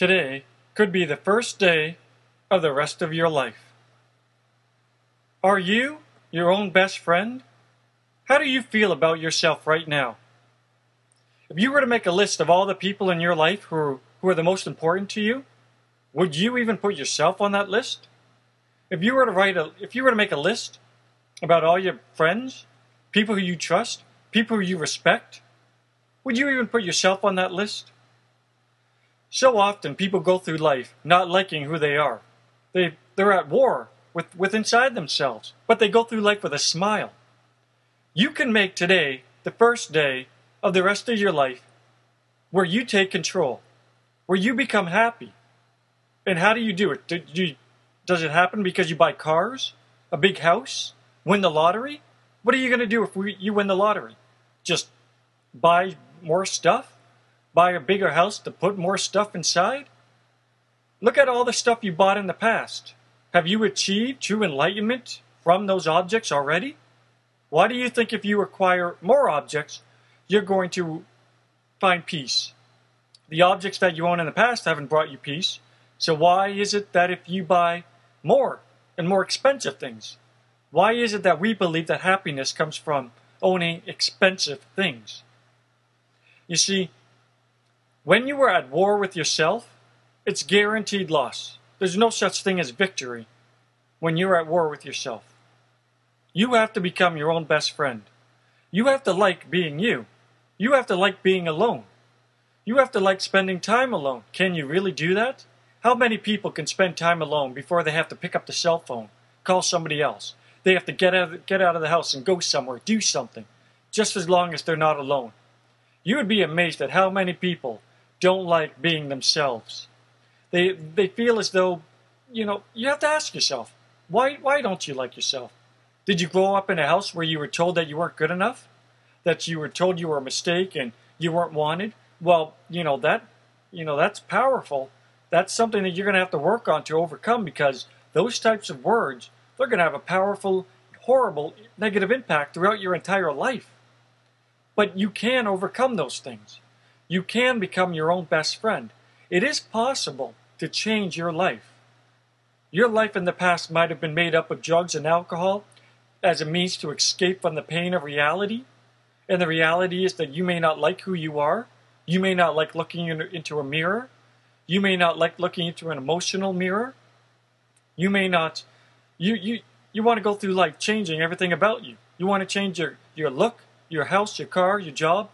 Today could be the first day of the rest of your life. Are you your own best friend? How do you feel about yourself right now? If you were to make a list of all the people in your life who are, who are the most important to you, would you even put yourself on that list? If you were to write a if you were to make a list about all your friends, people who you trust, people who you respect, would you even put yourself on that list? So often people go through life not liking who they are. They they're at war with, with inside themselves, but they go through life with a smile. You can make today the first day of the rest of your life where you take control, where you become happy. And how do you do it? Do you, does it happen because you buy cars, a big house, win the lottery? What are you going to do if we, you win the lottery? Just buy more stuff? Buy a bigger house to put more stuff inside? Look at all the stuff you bought in the past. Have you achieved true enlightenment from those objects already? Why do you think if you acquire more objects, you're going to find peace? The objects that you own in the past haven't brought you peace. So why is it that if you buy more and more expensive things, why is it that we believe that happiness comes from owning expensive things? You see, when you are at war with yourself, it's guaranteed loss. There's no such thing as victory when you're at war with yourself. You have to become your own best friend. You have to like being you. You have to like being alone. You have to like spending time alone. Can you really do that? How many people can spend time alone before they have to pick up the cell phone, call somebody else? They have to get out, of, get out of the house and go somewhere, do something, just as long as they're not alone. You would be amazed at how many people don't like being themselves. They, they feel as though, you know, you have to ask yourself, why, why don't you like yourself? Did you grow up in a house where you were told that you weren't good enough? That you were told you were a mistake and you weren't wanted? Well, you know, that, you know, that's powerful that's something that you're going to have to work on to overcome because those types of words, they're going to have a powerful, horrible, negative impact throughout your entire life. But you can overcome those things. You can become your own best friend. It is possible to change your life. Your life in the past might have been made up of drugs and alcohol as a means to escape from the pain of reality. And the reality is that you may not like who you are. You may not like looking into a mirror. You may not like looking into an emotional mirror. You may not, you, you, you want to go through life changing everything about you. You want to change your, your look, your house, your car, your job.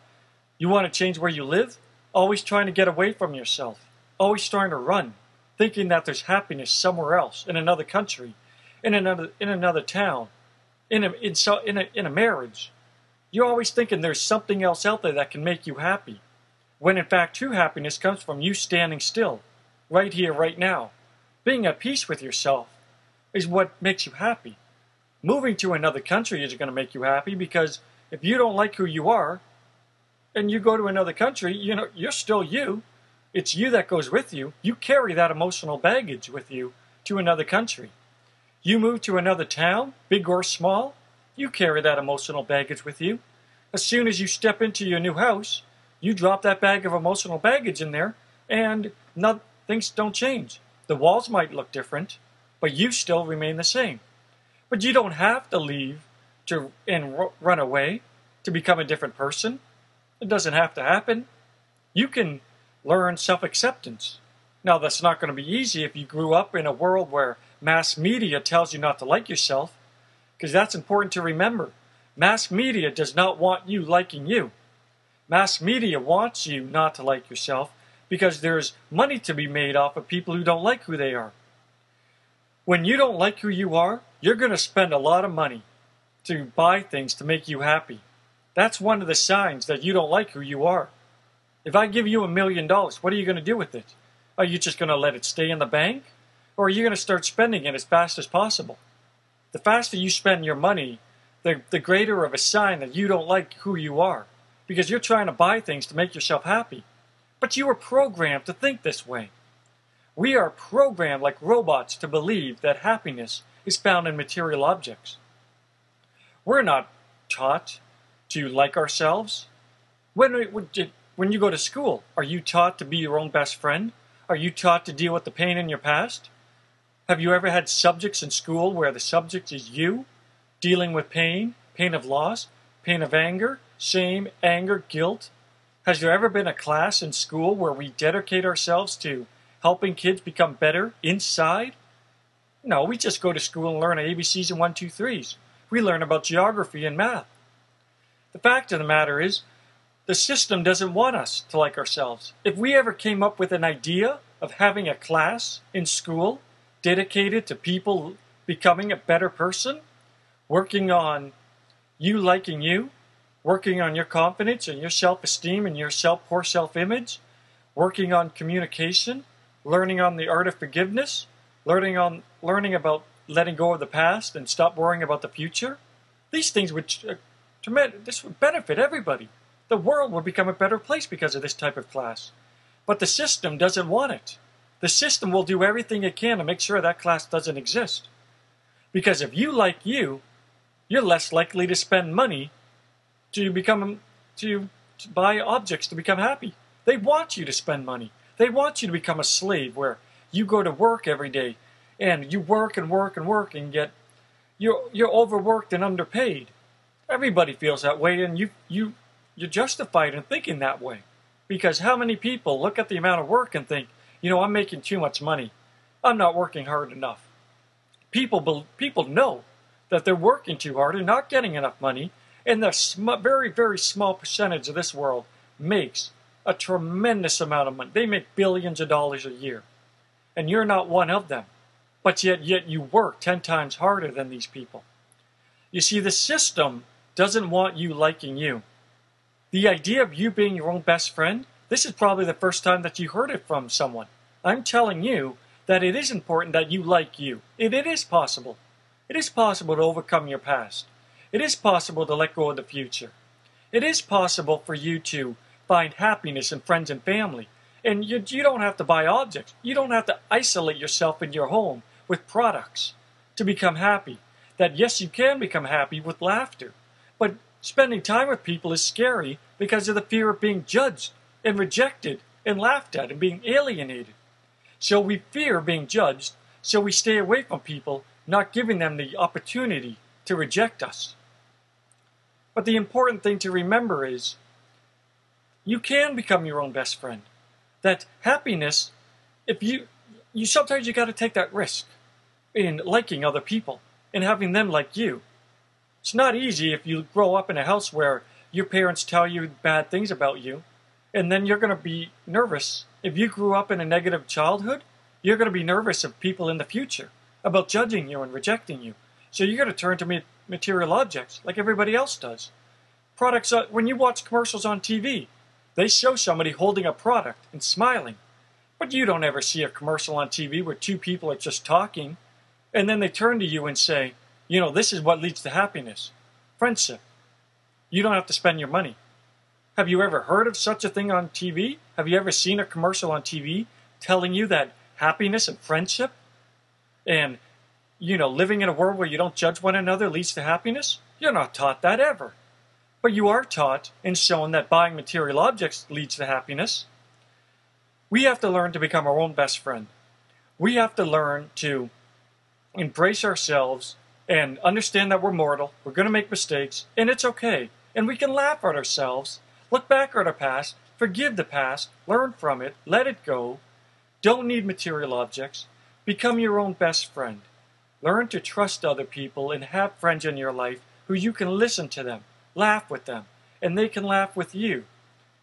You want to change where you live. Always trying to get away from yourself. Always trying to run. Thinking that there's happiness somewhere else, in another country, in another, in another town, in a, in, so, in, a, in a marriage. You're always thinking there's something else out there that can make you happy when in fact true happiness comes from you standing still, right here, right now. Being at peace with yourself is what makes you happy. Moving to another country isn't going to make you happy because if you don't like who you are and you go to another country, you know, you're still you. It's you that goes with you. You carry that emotional baggage with you to another country. You move to another town, big or small, you carry that emotional baggage with you. As soon as you step into your new house, you drop that bag of emotional baggage in there, and not, things don't change. The walls might look different, but you still remain the same. But you don't have to leave to and run away to become a different person. It doesn't have to happen. You can learn self-acceptance. Now that's not going to be easy if you grew up in a world where mass media tells you not to like yourself, because that's important to remember. Mass media does not want you liking you. Mass media wants you not to like yourself because there's money to be made off of people who don't like who they are. When you don't like who you are, you're going to spend a lot of money to buy things to make you happy. That's one of the signs that you don't like who you are. If I give you a million dollars, what are you going to do with it? Are you just going to let it stay in the bank? Or are you going to start spending it as fast as possible? The faster you spend your money, the, the greater of a sign that you don't like who you are because you're trying to buy things to make yourself happy. But you were programmed to think this way. We are programmed like robots to believe that happiness is found in material objects. We're not taught to like ourselves. When, when you go to school, are you taught to be your own best friend? Are you taught to deal with the pain in your past? Have you ever had subjects in school where the subject is you dealing with pain, pain of loss, pain of anger, shame, anger, guilt? Has there ever been a class in school where we dedicate ourselves to helping kids become better inside? No, we just go to school and learn ABCs and 1, 2, 3s. We learn about geography and math. The fact of the matter is, the system doesn't want us to like ourselves. If we ever came up with an idea of having a class in school dedicated to people becoming a better person, working on you liking you, working on your confidence and your self-esteem and your self poor self-image, working on communication, learning on the art of forgiveness, learning on learning about letting go of the past and stop worrying about the future. These things would uh, this would benefit everybody. The world would become a better place because of this type of class. But the system doesn't want it. The system will do everything it can to make sure that class doesn't exist. Because if you like you, you're less likely to spend money to become to, to buy objects to become happy. They want you to spend money. They want you to become a slave where you go to work every day and you work and work and work and get you're you're overworked and underpaid. Everybody feels that way and you you you're justified in thinking that way. Because how many people look at the amount of work and think, you know, I'm making too much money. I'm not working hard enough. People people know that they're working too hard and not getting enough money, and the sm- very very small percentage of this world makes a tremendous amount of money. They make billions of dollars a year. And you're not one of them. But yet yet you work 10 times harder than these people. You see the system doesn't want you liking you. The idea of you being your own best friend, this is probably the first time that you heard it from someone. I'm telling you that it is important that you like you. It, it is possible. It is possible to overcome your past. It is possible to let go of the future. It is possible for you to find happiness in friends and family. And you, you don't have to buy objects. You don't have to isolate yourself in your home with products to become happy. That yes, you can become happy with laughter. Spending time with people is scary because of the fear of being judged and rejected and laughed at and being alienated. So we fear being judged, so we stay away from people, not giving them the opportunity to reject us. But the important thing to remember is you can become your own best friend. That happiness, if you, you sometimes you got to take that risk in liking other people and having them like you. It's not easy if you grow up in a house where your parents tell you bad things about you, and then you're going to be nervous. If you grew up in a negative childhood, you're going to be nervous of people in the future about judging you and rejecting you. So you're going to turn to material objects like everybody else does. Products, uh, when you watch commercials on TV, they show somebody holding a product and smiling. But you don't ever see a commercial on TV where two people are just talking, and then they turn to you and say, you know, this is what leads to happiness friendship. You don't have to spend your money. Have you ever heard of such a thing on TV? Have you ever seen a commercial on TV telling you that happiness and friendship and, you know, living in a world where you don't judge one another leads to happiness? You're not taught that ever. But you are taught and shown that buying material objects leads to happiness. We have to learn to become our own best friend. We have to learn to embrace ourselves and understand that we're mortal, we're going to make mistakes, and it's okay. And we can laugh at ourselves, look back at our past, forgive the past, learn from it, let it go. Don't need material objects. Become your own best friend. Learn to trust other people and have friends in your life who you can listen to them, laugh with them, and they can laugh with you.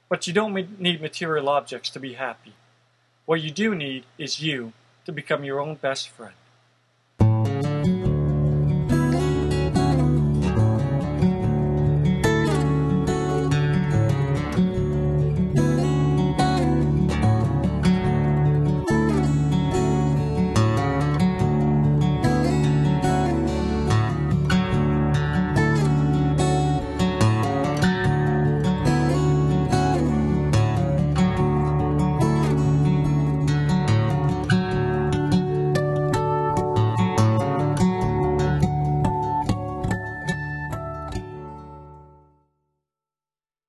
But you don't need material objects to be happy. What you do need is you to become your own best friend.